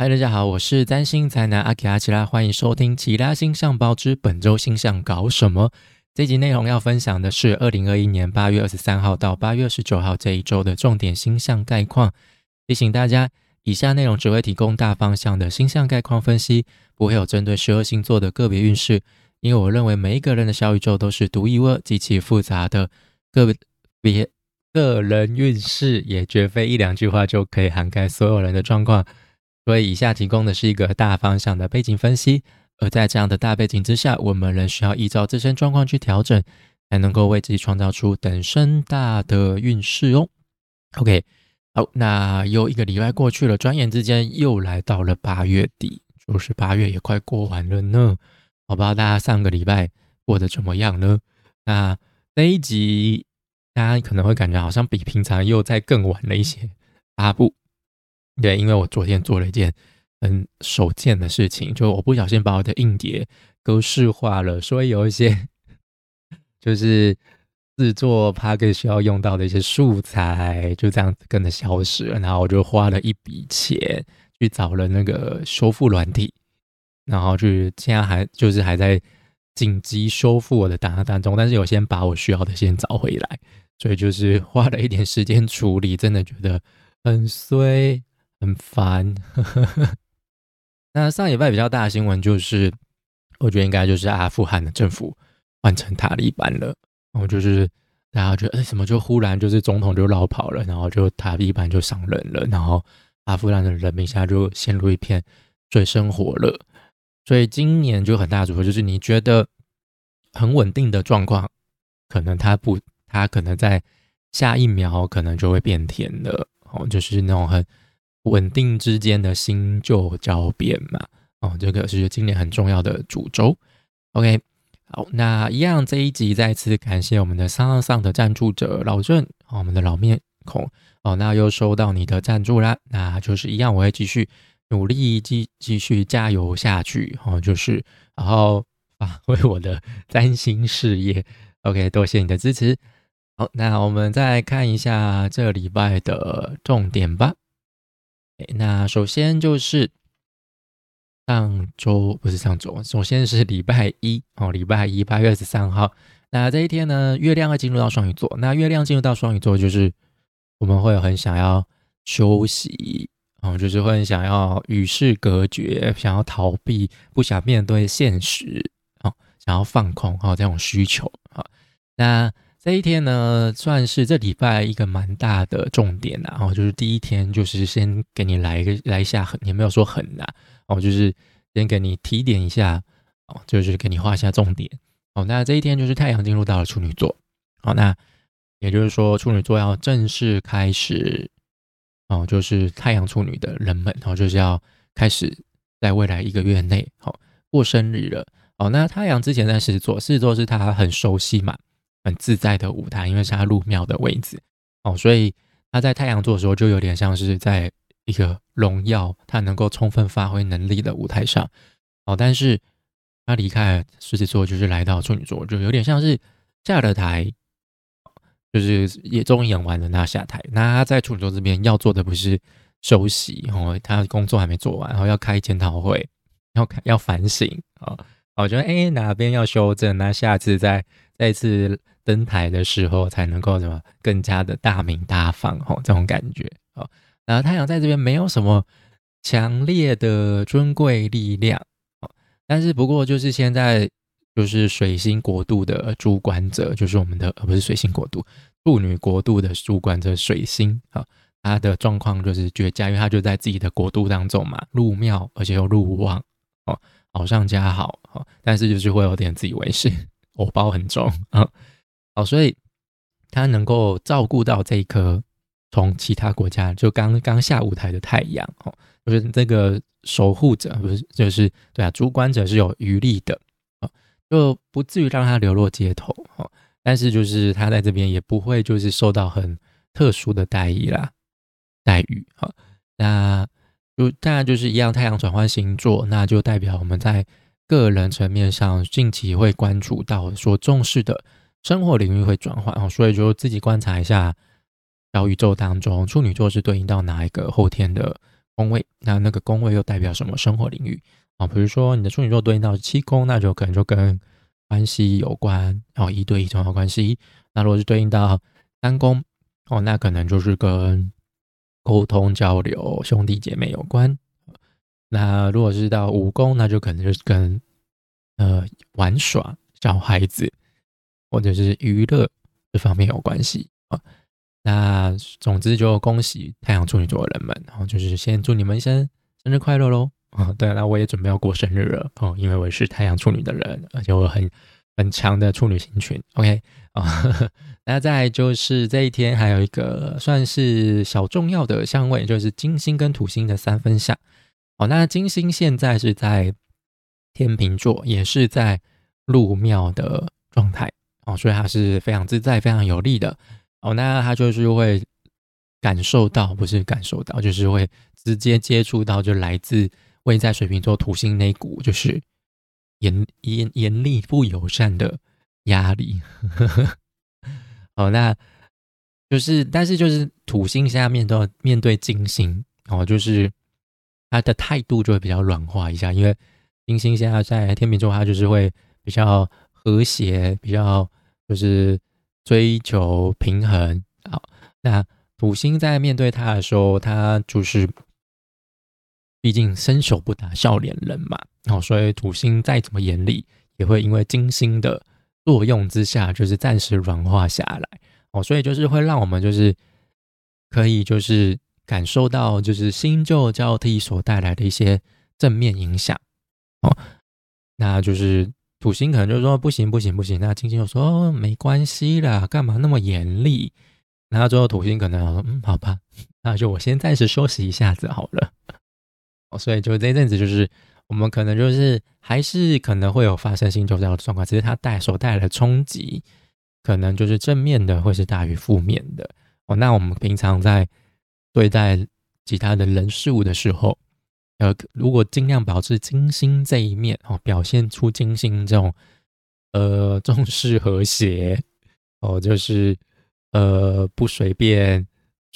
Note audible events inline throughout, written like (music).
嗨，大家好，我是占星才男阿奇阿奇拉，欢迎收听《奇拉星象报》之本周星象搞什么。这集内容要分享的是二零二一年八月二十三号到八月二十九号这一周的重点星象概况。提醒大家，以下内容只会提供大方向的星象概况分析，不会有针对十二星座的个别运势。因为我认为每一个人的小宇宙都是独一无二极其复杂的，个别个人运势也绝非一两句话就可以涵盖所有人的状况。所以，以下提供的是一个大方向的背景分析，而在这样的大背景之下，我们仍需要依照自身状况去调整，才能够为自己创造出等身大的运势哦。OK，好，那又一个礼拜过去了，转眼之间又来到了八月底，就是八月也快过完了呢。我不知道大家上个礼拜过得怎么样呢？那这一集大家可能会感觉好像比平常又在更晚了一些发布。对，因为我昨天做了一件很手贱的事情，就我不小心把我的硬碟格式化了，所以有一些就是制作 p a c k 需要用到的一些素材，就这样跟着消失了。然后我就花了一笔钱去找了那个修复软体，然后就是现在还就是还在紧急修复我的档案当中，但是有先把我需要的先找回来，所以就是花了一点时间处理，真的觉得很衰。很烦。那上礼拜比较大的新闻就是，我觉得应该就是阿富汗的政府换成塔利班了。然后就是大家觉得，哎，怎么就忽然就是总统就绕跑了，然后就塔利班就上任了，然后阿富汗的人民现在就陷入一片水深火热。所以今年就很大的主题就是，你觉得很稳定的状况，可能它不，它可能在下一秒可能就会变天了。哦，就是那种很。稳定之间的新旧交变嘛，哦，这个是今年很重要的主轴。OK，好，那一样这一集再次感谢我们的上上的赞助者老郑，哦我们的老面孔，哦，那又收到你的赞助啦，那就是一样，我会继续努力，继继续加油下去，哦，就是然后发挥我的占星事业。OK，多谢你的支持。好，那我们再看一下这礼拜的重点吧。那首先就是上周不是上周，首先是礼拜一哦，礼拜一八月二十三号。那这一天呢，月亮会进入到双鱼座。那月亮进入到双鱼座，就是我们会很想要休息哦，就是会很想要与世隔绝，想要逃避，不想面对现实哦，想要放空哦，这种需求啊。那这一天呢，算是这礼拜一个蛮大的重点呐。哦，就是第一天，就是先给你来一个来一下狠，也没有说狠呐。哦，就是先给你提点一下，哦，就是给你画一下重点。哦，那这一天就是太阳进入到了处女座。好，那也就是说处女座要正式开始，哦，就是太阳处女的人们，然哦，就是要开始在未来一个月内，好过生日了。哦，那太阳之前在狮子座，狮子座是他很熟悉嘛。很自在的舞台，因为是他入庙的位置哦，所以他在太阳座的时候就有点像是在一个荣耀他能够充分发挥能力的舞台上哦。但是他离开狮子座，就是来到处女座，就有点像是下了台，就是也终于演完了，那下台。那他在处女座这边要做的不是休息哦，他工作还没做完，然后要开检讨会，要开要反省啊。我觉得哎，哪边要修正，那下次再再次。登台的时候才能够什么更加的大名大放哦，这种感觉哦。然后太阳在这边没有什么强烈的尊贵力量哦，但是不过就是现在就是水星国度的主管者，就是我们的而不是水星国度处女国度的主管者水星啊，他的状况就是绝佳，因为他就在自己的国度当中嘛，入庙而且又入旺哦，好上加好哦，但是就是会有点自以为是，我包很重 (laughs) 啊。好，所以他能够照顾到这一颗从其他国家就刚刚下舞台的太阳哦，就是这个守护者不是就是对啊，主管者是有余力的啊，就不至于让他流落街头哦。但是就是他在这边也不会就是受到很特殊的待遇啦待遇哈。那就当然就是一样，太阳转换星座，那就代表我们在个人层面上近期会关注到所重视的。生活领域会转换哦，所以就自己观察一下小宇宙当中，处女座是对应到哪一个后天的宫位，那那个宫位又代表什么生活领域啊？比如说你的处女座对应到七宫，那就可能就跟关系有关，然后一对一重要关系。那如果是对应到三宫哦，那可能就是跟沟通交流、兄弟姐妹有关。那如果是到五宫，那就可能就是跟呃玩耍、小孩子或者是娱乐这方面有关系啊。那总之就恭喜太阳处女座的人们，然后就是先祝你们一生生日快乐喽啊！(laughs) 对，那我也准备要过生日了哦，因为我是太阳处女的人，而且我很很强的处女星群。OK 啊，(laughs) 那再就是这一天还有一个算是小重要的相位，就是金星跟土星的三分相。哦，那金星现在是在天秤座，也是在入庙的状态哦，所以它是非常自在、非常有利的。哦，那他就是会感受到，不是感受到，就是会直接接触到，就来自位在水瓶座土星那股，就是严严严厉不友善的压力。哦，那就是，但是就是土星现在面对面对金星，哦，就是他的态度就会比较软化一下，因为金星现在在天秤座，他就是会比较和谐，比较就是。追求平衡，好，那土星在面对他的时候，他就是，毕竟伸手不打笑脸人嘛，哦，所以土星再怎么严厉，也会因为金星的作用之下，就是暂时软化下来，哦，所以就是会让我们就是可以就是感受到就是新旧交替所带来的一些正面影响，哦，那就是。土星可能就说不行不行不行，那金星就说没关系啦，干嘛那么严厉？然后最后土星可能说嗯好吧，(laughs) 那就我先暂时休息一下子好了。哦，所以就这阵子就是我们可能就是还是可能会有发生新旧这样的状况，只是它带所带来的冲击可能就是正面的会是大于负面的。哦，那我们平常在对待其他的人事物的时候。呃，如果尽量保持金星这一面哦，表现出金星这种呃 (laughs) 重视和谐哦，就是呃不随便、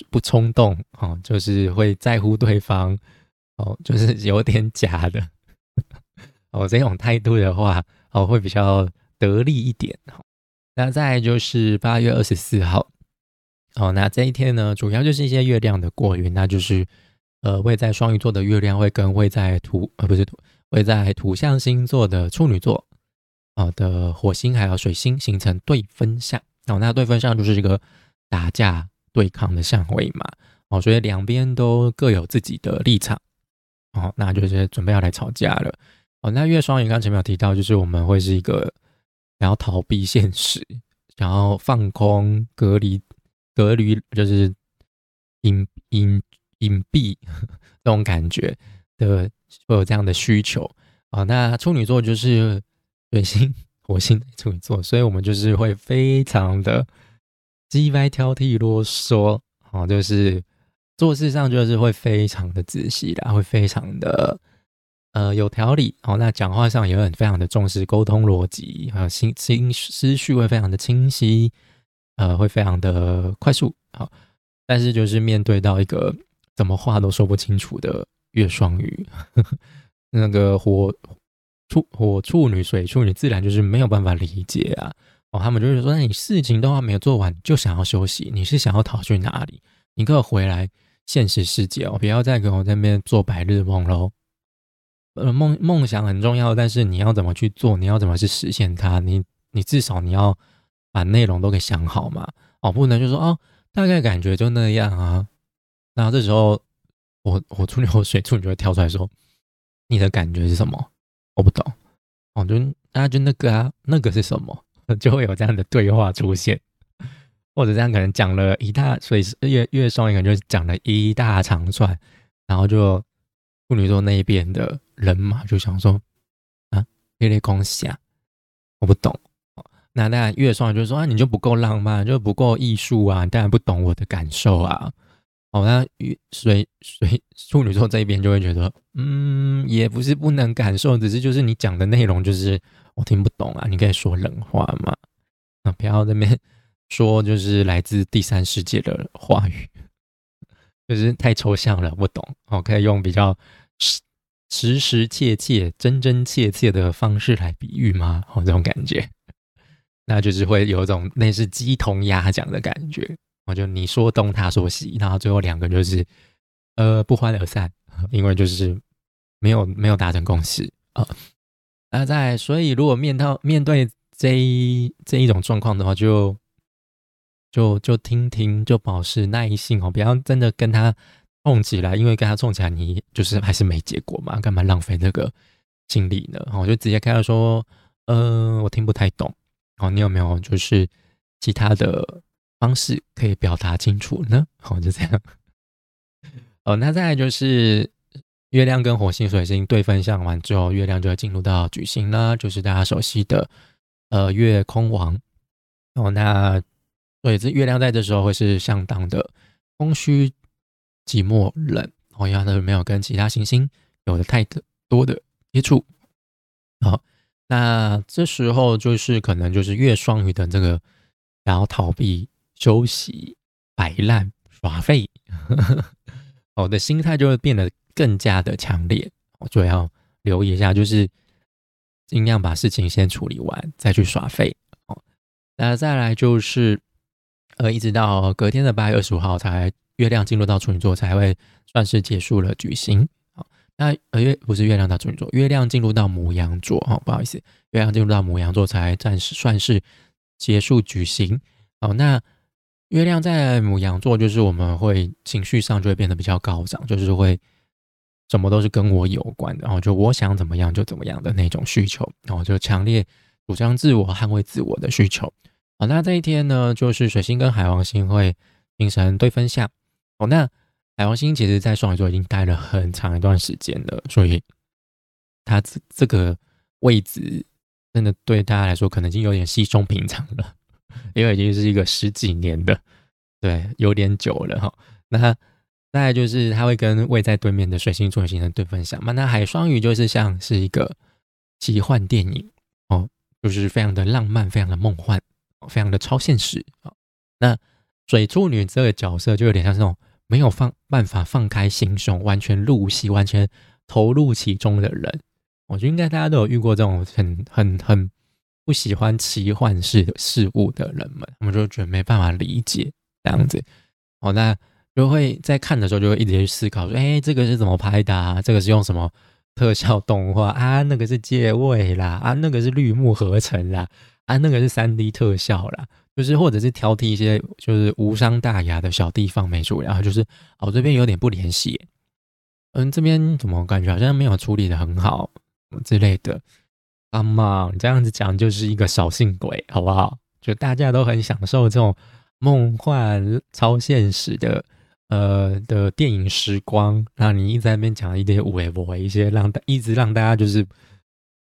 不冲动哦，就是会在乎对方哦，就是有点假的 (laughs) 哦，这种态度的话哦，会比较得力一点哈。那再就是八月二十四号哦，那这一天呢，主要就是一些月亮的过云，那就是。呃，位在双鱼座的月亮会跟位在土呃不是土位在土象星座的处女座啊的火星还有水星形成对分相哦，那对分相就是一个打架对抗的相位嘛哦，所以两边都各有自己的立场哦，那就是准备要来吵架了哦。那月双鱼刚前面有提到，就是我们会是一个想要逃避现实，想要放空隔离隔离，就是隐隐。隐蔽 (laughs) 这种感觉的会有这样的需求啊，那处女座就是水星、火星处女座，所以我们就是会非常的叽歪、挑剔、啰嗦啊，就是做事上就是会非常的仔细的，会非常的呃有条理哦。那讲话上也很非常的重视沟通逻辑，还有心心思绪会非常的清晰，呃，会非常的快速好，但是就是面对到一个。怎么话都说不清楚的月双鱼，(laughs) 那个火处火处女水处女自然就是没有办法理解啊！哦，他们就是说，那你事情都还没有做完就想要休息，你是想要逃去哪里？你可回来现实世界哦，不要再跟我在那边做白日梦喽！呃，梦梦想很重要，但是你要怎么去做？你要怎么去实现它？你你至少你要把内容都给想好嘛！哦，不能就说哦，大概感觉就那样啊。然后这时候，我我处女或水处女就会跳出来说：“你的感觉是什么？我不懂。”哦，就啊，就那个啊，那个是什么？(laughs) 就会有这样的对话出现，或者这样可能讲了一大，所以月月双鱼可能就讲了一大长串，然后就处女座那一边的人嘛，就想说：“啊，有点恭喜啊，我不懂。”那当然月双鱼就说：“啊，你就不够浪漫，就不够艺术啊，当然不懂我的感受啊。”哦，那水水处女座这一边就会觉得，嗯，也不是不能感受，只是就是你讲的内容就是我听不懂啊，你可以说冷话嘛，啊，不要那边说就是来自第三世界的话语。就是太抽象了，不懂。哦可以用比较实实实切切、真真切切的方式来比喻吗？哦，这种感觉，那就是会有一种类似鸡同鸭讲的感觉。我就你说东，他说西，然后最后两个就是呃不欢而散，因为就是没有没有达成共识啊。那在所以如果面到面对这一这一种状况的话，就就就听听，就保持耐心哦，不要真的跟他冲起来，因为跟他冲起来，你就是还是没结果嘛，干嘛浪费那个精力呢？我就直接开他说，嗯，我听不太懂，哦，你有没有就是其他的？方式可以表达清楚呢？好，(laughs) 就这样。哦，那再来就是月亮跟火星、水星对分相完之后，月亮就会进入到矩星啦，就是大家熟悉的呃月空王。哦，那所以这月亮在这时候会是相当的空虚、寂寞、冷，同样的没有跟其他行星有的太多的接触。好，那这时候就是可能就是月双鱼的这个然后逃避。休息、摆烂、耍废，(laughs) 我的心态就会变得更加的强烈。我就要留意一下，就是尽量把事情先处理完，再去耍废。哦，那再来就是，呃，一直到隔天的八月二十五号，才月亮进入到处女座，才会算是结束了举行。那呃月不是月亮到处女座，月亮进入到母羊座。哦，不好意思，月亮进入到母羊座才暂时算是结束举行。哦，那。月亮在母羊座，就是我们会情绪上就会变得比较高涨，就是会什么都是跟我有关的，然后就我想怎么样就怎么样的那种需求，然后就强烈主张自我、捍卫自我的需求。好，那这一天呢，就是水星跟海王星会形成对分相。哦，那海王星其实在双鱼座已经待了很长一段时间了，所以它这这个位置真的对大家来说可能已经有点稀松平常了。(laughs) 因为已经是一个十几年的，对，有点久了哈。那大概就是它会跟位在对面的水星座形成对分享嘛。那海双鱼就是像是一个奇幻电影哦，就是非常的浪漫，非常的梦幻，非常的超现实啊。那水处女这个角色就有点像这种没有放办法放开心胸，完全入戏，完全投入其中的人。我觉得应该大家都有遇过这种很很很。不喜欢奇幻式的事物的人们，他们就觉得没办法理解这样子。哦，那就会在看的时候就会一直去思考说：，哎，这个是怎么拍的？啊？这个是用什么特效动画啊？那个是借位啦，啊，那个是绿幕合成啦，啊，那个是三 D 特效啦。就是或者是挑剔一些就是无伤大雅的小地方没处理，然后就是哦这边有点不联系，嗯，这边怎么感觉好像没有处理的很好之类的。阿妈，你这样子讲就是一个扫兴鬼，好不好？就大家都很享受这种梦幻、超现实的呃的电影时光，那你一直在那边讲一点五 A 一些让大一直让大家就是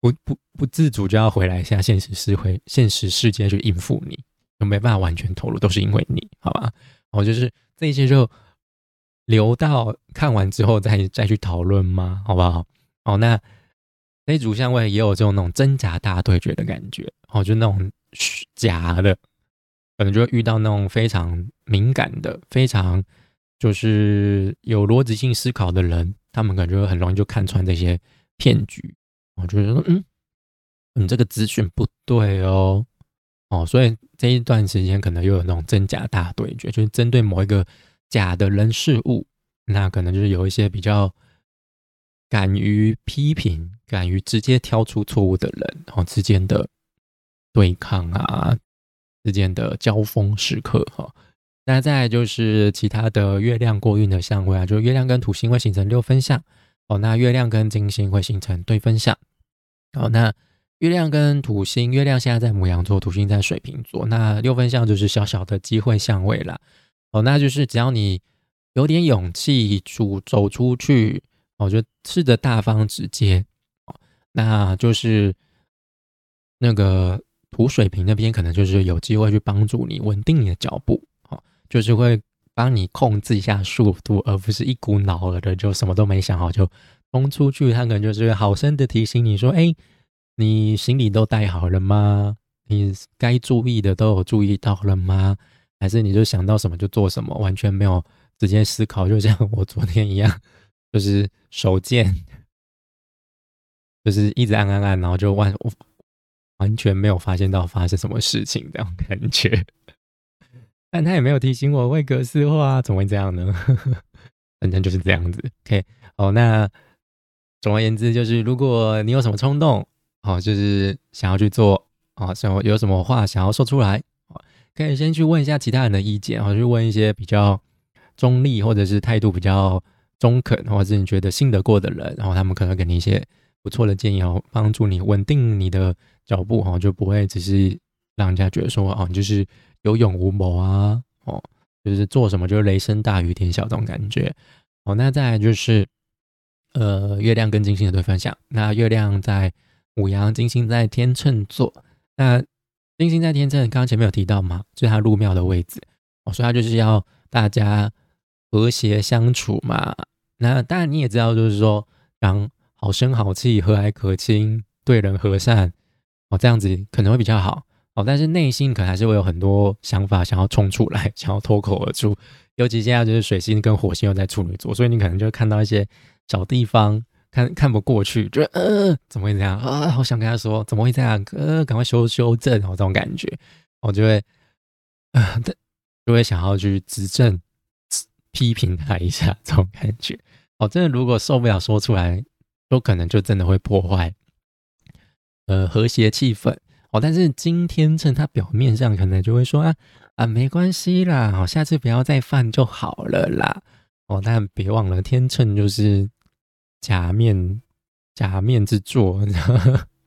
不不不自主就要回来一下现实世会现实世界去应付你，没办法完全投入，都是因为你，好吧？我就是这些就留到看完之后再再去讨论吗？好不好？哦，那。那主相位也有这种那种真假大对决的感觉，哦，就那种假的，可能就会遇到那种非常敏感的、非常就是有逻辑性思考的人，他们感觉很容易就看穿这些骗局。我觉得，嗯，你这个资讯不对哦，哦，所以这一段时间可能又有那种真假大对决，就是针对某一个假的人事物，那可能就是有一些比较。敢于批评、敢于直接挑出错误的人，然后之间的对抗啊，之间的交锋时刻哈。那再就是其他的月亮过运的相位啊，就是月亮跟土星会形成六分相哦。那月亮跟金星会形成对分相哦。那月亮跟土星，月亮现在在母羊座，土星在水瓶座。那六分相就是小小的机会相位啦。哦。那就是只要你有点勇气，出走出去。我觉得试着大方直接，哦，那就是那个土水平那边可能就是有机会去帮助你稳定你的脚步，哦，就是会帮你控制一下速度，而不是一股脑儿的就什么都没想好就冲出去。他可能就是好声的提醒你说：“哎，你行李都带好了吗？你该注意的都有注意到了吗？还是你就想到什么就做什么，完全没有。”直接思考，就像我昨天一样，(laughs) 就是手贱，(laughs) 就是一直按按按，然后就完完全没有发现到发生什么事情这样感觉。(laughs) 但他也没有提醒我会格式化，怎么会这样呢？反正就是这样子。OK，哦，那总而言之，就是如果你有什么冲动，哦，就是想要去做，哦，想有什么话想要说出来，可以先去问一下其他人的意见，或去问一些比较中立或者是态度比较中肯，或者是你觉得信得过的人，然后他们可能给你一些不错的建议，哦，帮助你稳定你的脚步，哈，就不会只是让人家觉得说，哦，你就是。有勇无谋啊，哦，就是做什么就是雷声大雨点小这种感觉，哦，那再来就是，呃，月亮跟金星的对分享。那月亮在五羊，金星在天秤座。那金星在天秤，刚刚前面有提到嘛，就是它入庙的位置，哦，所以它就是要大家和谐相处嘛。那当然你也知道，就是说讲好声好气、和蔼可亲、对人和善，哦，这样子可能会比较好。哦，但是内心可能还是会有很多想法想要冲出来，(laughs) 想要脱口而出。尤其现在就是水星跟火星又在处女座，所以你可能就会看到一些小地方看看不过去，觉得呃怎么会这样啊？好想跟他说怎么会这样？呃，赶快修修正哦，这种感觉，我就会啊，就会想要去指正、批评他一下，这种感觉。哦，真的如果受不了说出来，有可能就真的会破坏呃和谐气氛。哦，但是今天秤他表面上可能就会说啊啊，没关系啦，哦，下次不要再犯就好了啦。哦，但别忘了天秤就是假面假面之作，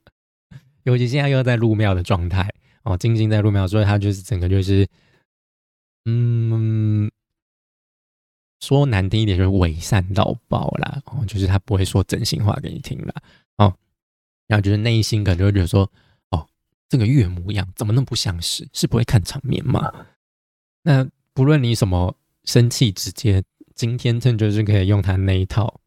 (laughs) 尤其现在又在入庙的状态哦，金星在入庙，所以他就是整个就是嗯，说难听一点就是伪善到爆啦。哦，就是他不会说真心话给你听啦。哦，然后就是内心可能就会觉得说。哦这个岳母样怎么那么不相识？是不会看场面吗？那不论你什么生气，直接今天正就是可以用他那一套，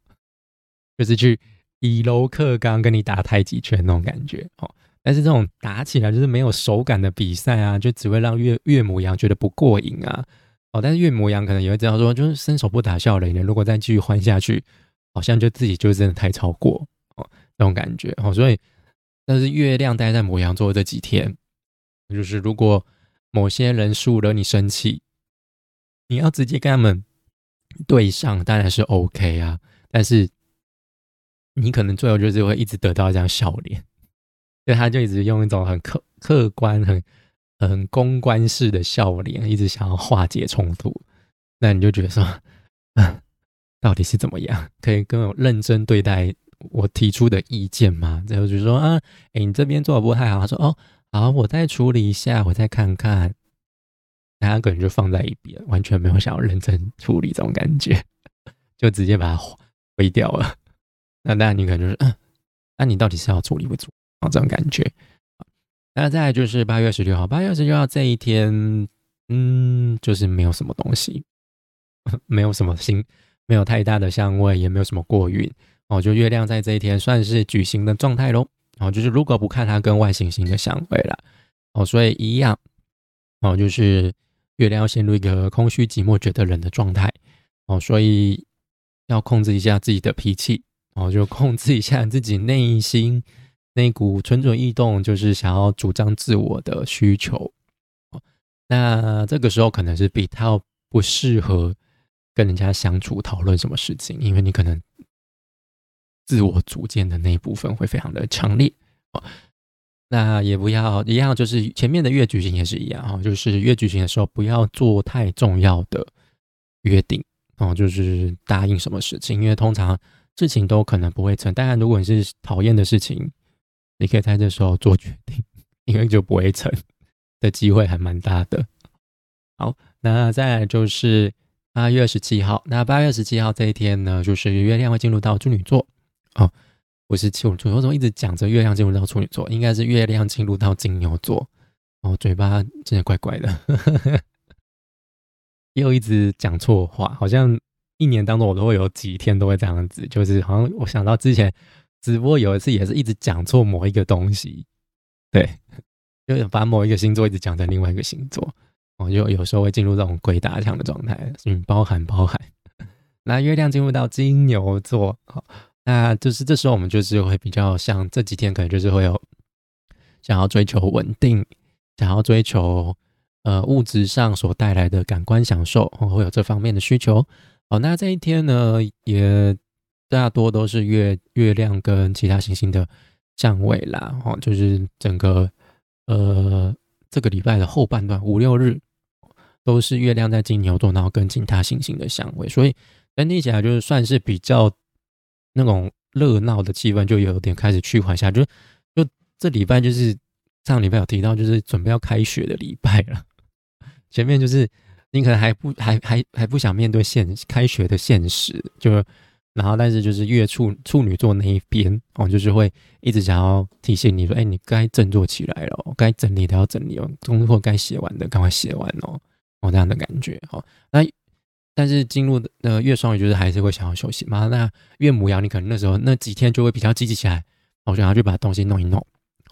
就是去以柔克刚，跟你打太极拳那种感觉哦。但是这种打起来就是没有手感的比赛啊，就只会让岳岳母羊觉得不过瘾啊。哦，但是岳母羊可能也会这样说，就是伸手不打笑脸人。如果再继续换下去，好像就自己就真的太超过哦那种感觉哦，所以。但是月亮待在母羊座这几天，就是如果某些人数惹，你生气，你要直接跟他们对上，当然是 OK 啊。但是你可能最后就是会一直得到这样笑脸，所以他就一直用一种很客客观、很很公关式的笑脸，一直想要化解冲突。那你就觉得说，嗯，到底是怎么样？可以跟我认真对待？我提出的意见嘛，然后就说啊，哎，你这边做的不太好。他说哦，好，我再处理一下，我再看看。他可能就放在一边，完全没有想要认真处理这种感觉，就直接把它挥掉了。那当然，你可能就是，嗯，那你到底是要处理不处理？这种感觉。那再来就是八月十六号，八月十六号这一天，嗯，就是没有什么东西，(laughs) 没有什么星，没有太大的相位，也没有什么过运。哦，就月亮在这一天算是矩形的状态喽。哦，就是如果不看它跟外行星的相位了，哦，所以一样，哦，就是月亮要陷入一个空虚、寂寞、觉得冷的状态。哦，所以要控制一下自己的脾气。哦，就控制一下自己内心那股蠢蠢欲动，就是想要主张自我的需求。那这个时候可能是比较不适合跟人家相处、讨论什么事情，因为你可能。自我主见的那一部分会非常的强烈哦，那也不要一样，就是前面的月举行也是一样哈，就是月举行的时候不要做太重要的约定哦，就是答应什么事情，因为通常事情都可能不会成。当然，如果你是讨厌的事情，你可以在这时候做决定，因为就不会成的机会还蛮大的。好，那再来就是八月十七号，那八月十七号这一天呢，就是月亮会进入到处女座。哦，不是处女座，我怎么一直讲着月亮进入到处女座？应该是月亮进入到金牛座。哦，嘴巴真的怪怪的，(laughs) 又一直讲错话，好像一年当中我都会有几天都会这样子，就是好像我想到之前直播有一次也是一直讲错某一个东西，对，就是把某一个星座一直讲成另外一个星座。哦，就有时候会进入这种鬼打墙的状态，嗯，包含包含。(laughs) 那月亮进入到金牛座，好，那就是这时候我们就是会比较像这几天可能就是会有想要追求稳定，想要追求呃物质上所带来的感官享受，会有这方面的需求。哦，那这一天呢，也大多都是月月亮跟其他行星的相位啦，哦，就是整个呃这个礼拜的后半段五六日都是月亮在金牛座，然后跟其他行星的相位，所以整体起来就是算是比较那种热闹的气氛，就有点开始趋缓下，就就这礼拜就是上礼拜有提到，就是准备要开学的礼拜了，(laughs) 前面就是。你可能还不还还还不想面对现开学的现实，就然后但是就是月处处女座那一边哦，就是会一直想要提醒你说，哎，你该振作起来了，该整理的要整理哦，功课该写完的赶快写完哦，哦这样的感觉哦。那但是进入的月双鱼就是还是会想要休息嘛。那月母羊你可能那时候那几天就会比较积极起来，我想要去把东西弄一弄，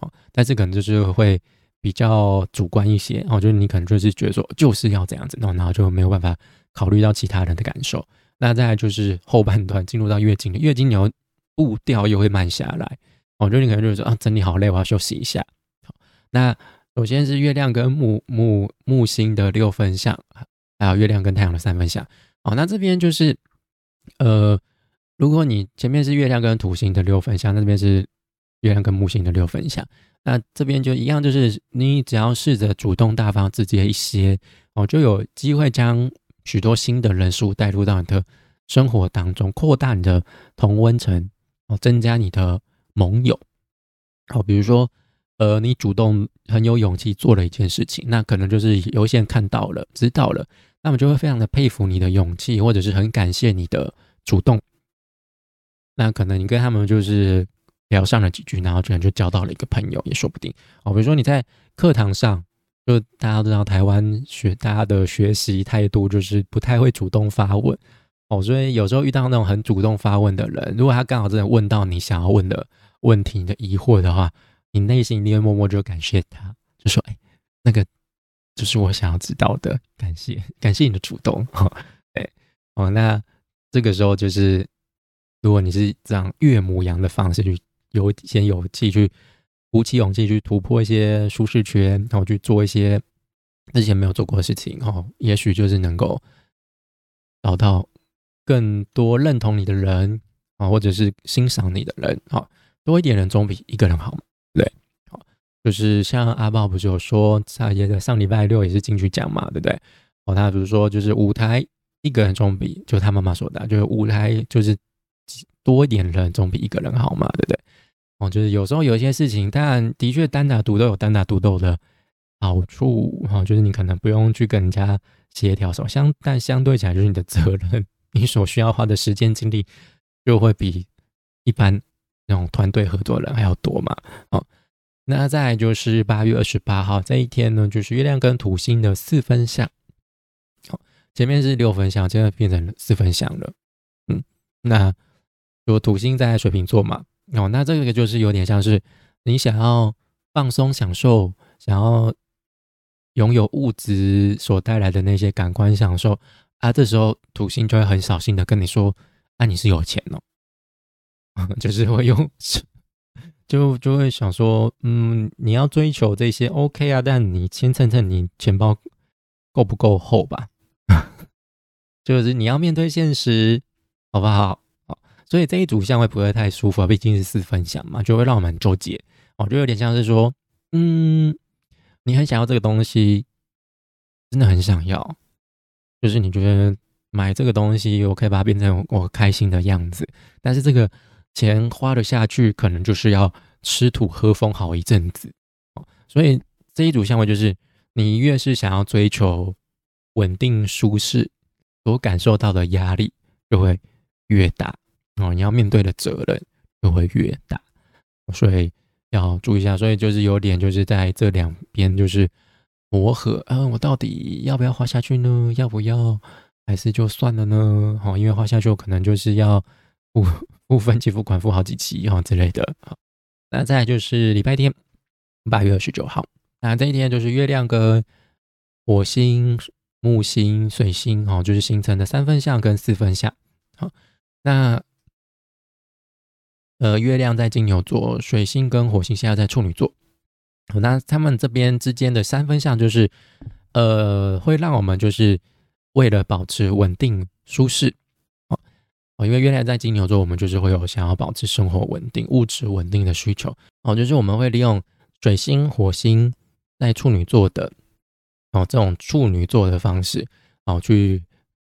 哦，但是可能就是会。比较主观一些，哦，就是你可能就是觉得说就是要这样子弄，然后就没有办法考虑到其他人的感受。那再来就是后半段进入到月经，月经牛步调又会慢下来，哦，就你可能就是说啊，整理好累，我要休息一下。好，那首先是月亮跟木木木星的六分相，还有月亮跟太阳的三分相。哦，那这边就是呃，如果你前面是月亮跟土星的六分相，那这边是月亮跟木星的六分相。那这边就一样，就是你只要试着主动大方、直接一些哦，就有机会将许多新的人数带入到你的生活当中，扩大你的同温层哦，增加你的盟友。好，比如说，呃，你主动很有勇气做了一件事情，那可能就是有些人看到了、知道了，那么就会非常的佩服你的勇气，或者是很感谢你的主动。那可能你跟他们就是。聊上了几句，然后居然就交到了一个朋友，也说不定哦。比如说你在课堂上，就大家都知道台湾学大家的学习态度就是不太会主动发问哦，所以有时候遇到那种很主动发问的人，如果他刚好真的问到你想要问的问题你的疑惑的话，你内心一定会默默就感谢他，就说：“哎，那个就是我想要知道的，感谢感谢你的主动。(laughs) ”哈，哎哦，那这个时候就是如果你是这样岳母羊的方式去。有先有气去鼓起勇气去突破一些舒适圈，然后去做一些之前没有做过的事情，哈，也许就是能够找到更多认同你的人啊，或者是欣赏你的人，哈，多一点人总比一个人好，对，好，就是像阿豹不是有说，他也在上礼拜六也是进去讲嘛，对不对？哦，他比如说就是舞台一个人总比，就他妈妈说的，就是舞台就是多一点人总比一个人好嘛，对不对？哦，就是有时候有一些事情，但的确单打独斗有单打独斗的好处，哈，就是你可能不用去跟人家协调，什么相，但相对起来就是你的责任，你所需要花的时间精力就会比一般那种团队合作人还要多嘛。哦，那再来就是八月二十八号这一天呢，就是月亮跟土星的四分相，好，前面是六分相，现在变成四分相了，嗯，那就土星在水瓶座嘛。哦，那这个就是有点像是你想要放松、享受、想要拥有物质所带来的那些感官享受啊，这时候土星就会很扫兴的跟你说：“啊，你是有钱哦。(laughs) ”就是会用，就就会想说：“嗯，你要追求这些 OK 啊，但你先称称你钱包够不够厚吧。(laughs) ”就是你要面对现实，好不好？所以这一组相会不会太舒服啊？毕竟是四分相嘛，就会让我们纠结哦，就有点像是说，嗯，你很想要这个东西，真的很想要，就是你觉得买这个东西，我可以把它变成我开心的样子，但是这个钱花了下去，可能就是要吃土喝风好一阵子哦。所以这一组相位就是，你越是想要追求稳定舒适，所感受到的压力就会越大。哦，你要面对的责任就会越大，所以要注意一下。所以就是有点就是在这两边就是磨合，嗯，我到底要不要花下去呢？要不要还是就算了呢？好，因为花下去可能就是要付付分期付款付好几期哈之类的。好，那再来就是礼拜天八月二十九号，那这一天就是月亮跟火星、木星、水星哦，就是形成的三分相跟四分相。好，那呃，月亮在金牛座，水星跟火星现在在处女座。那他们这边之间的三分相，就是呃，会让我们就是为了保持稳定舒适。哦，因为月亮在金牛座，我们就是会有想要保持生活稳定、物质稳定的需求。哦，就是我们会利用水星、火星在处女座的哦这种处女座的方式哦去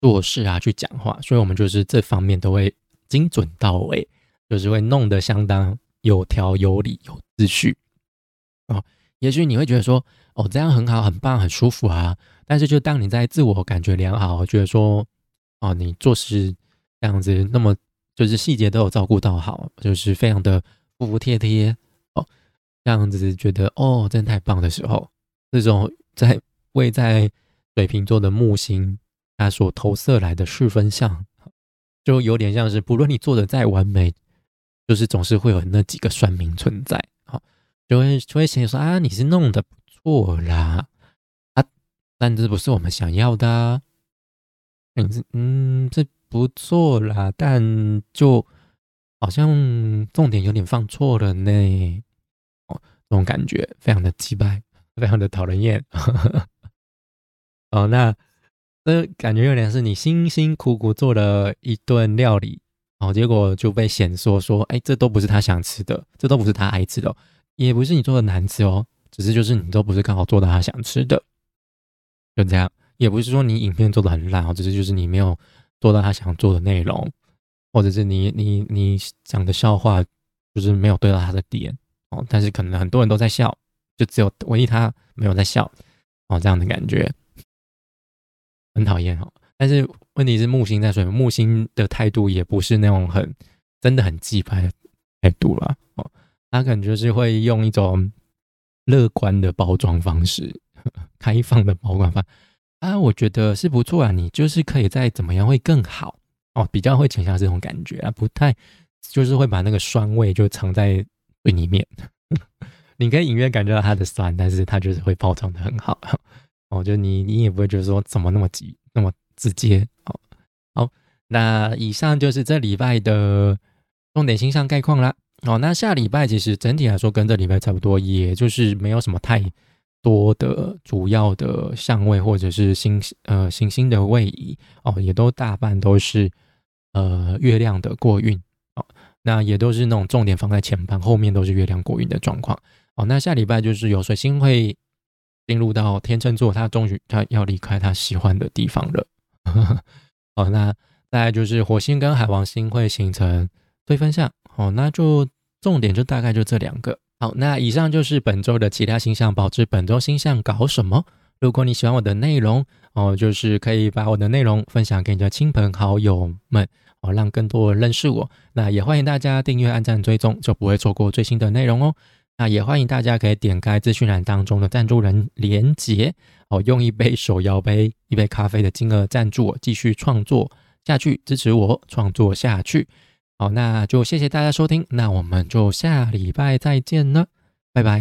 做事啊，去讲话，所以我们就是这方面都会精准到位，就是会弄得相当有条有理、有秩序。哦，也许你会觉得说，哦，这样很好，很棒，很舒服啊。但是，就当你在自我感觉良好，觉得说，哦，你做事这样子，那么就是细节都有照顾到好，就是非常的服服帖帖，哦，这样子觉得，哦，真太棒的时候，这种在位在水瓶座的木星，它所投射来的四分相，就有点像是，不论你做的再完美，就是总是会有那几个算命存在。就会就会想说啊，你是弄的不错啦，啊，但这不是我们想要的啊。嗯嗯，这不错啦，但就好像重点有点放错了呢。哦，这种感觉非常的击败，非常的讨人厌。(laughs) 哦，那这感觉有点是你辛辛苦苦做了一顿料理，哦，结果就被显说说，哎，这都不是他想吃的，这都不是他爱吃的。也不是你做的难吃哦，只是就是你都不是刚好做到他想吃的，就这样。也不是说你影片做的很烂哦，只是就是你没有做到他想做的内容，或者是你你你讲的笑话就是没有对到他的点哦。但是可能很多人都在笑，就只有唯一他没有在笑哦，这样的感觉很讨厌哦。但是问题是木星在水，木星的态度也不是那种很真的很鸡排的态度啦哦。他可能就是会用一种乐观的包装方式，(laughs) 开放的保管方啊，我觉得是不错啊。你就是可以再怎么样会更好哦，比较会倾向这种感觉啊，不太就是会把那个酸味就藏在最里面。(laughs) 你可以隐约感觉到它的酸，但是它就是会包装的很好。哦，就你你也不会觉得说怎么那么急那么直接。哦，好，那以上就是这礼拜的重点星象概况啦。哦，那下礼拜其实整体来说跟这礼拜差不多，也就是没有什么太多的主要的相位或者是星呃行星的位移哦，也都大半都是呃月亮的过运哦，那也都是那种重点放在前半，后面都是月亮过运的状况哦。那下礼拜就是有水星会进入到天秤座，他终于他要离开他喜欢的地方了。(laughs) 哦，那再来就是火星跟海王星会形成对分相。哦，那就重点就大概就这两个。好，那以上就是本周的其他星象，保持本周星象搞什么？如果你喜欢我的内容，哦，就是可以把我的内容分享给你的亲朋好友们，哦，让更多人认识我。那也欢迎大家订阅、按赞、追踪，就不会错过最新的内容哦。那也欢迎大家可以点开资讯栏当中的赞助人连结，哦，用一杯手摇杯、一杯咖啡的金额赞助我，继续创作下去，支持我创作下去。好，那就谢谢大家收听，那我们就下礼拜再见了，拜拜。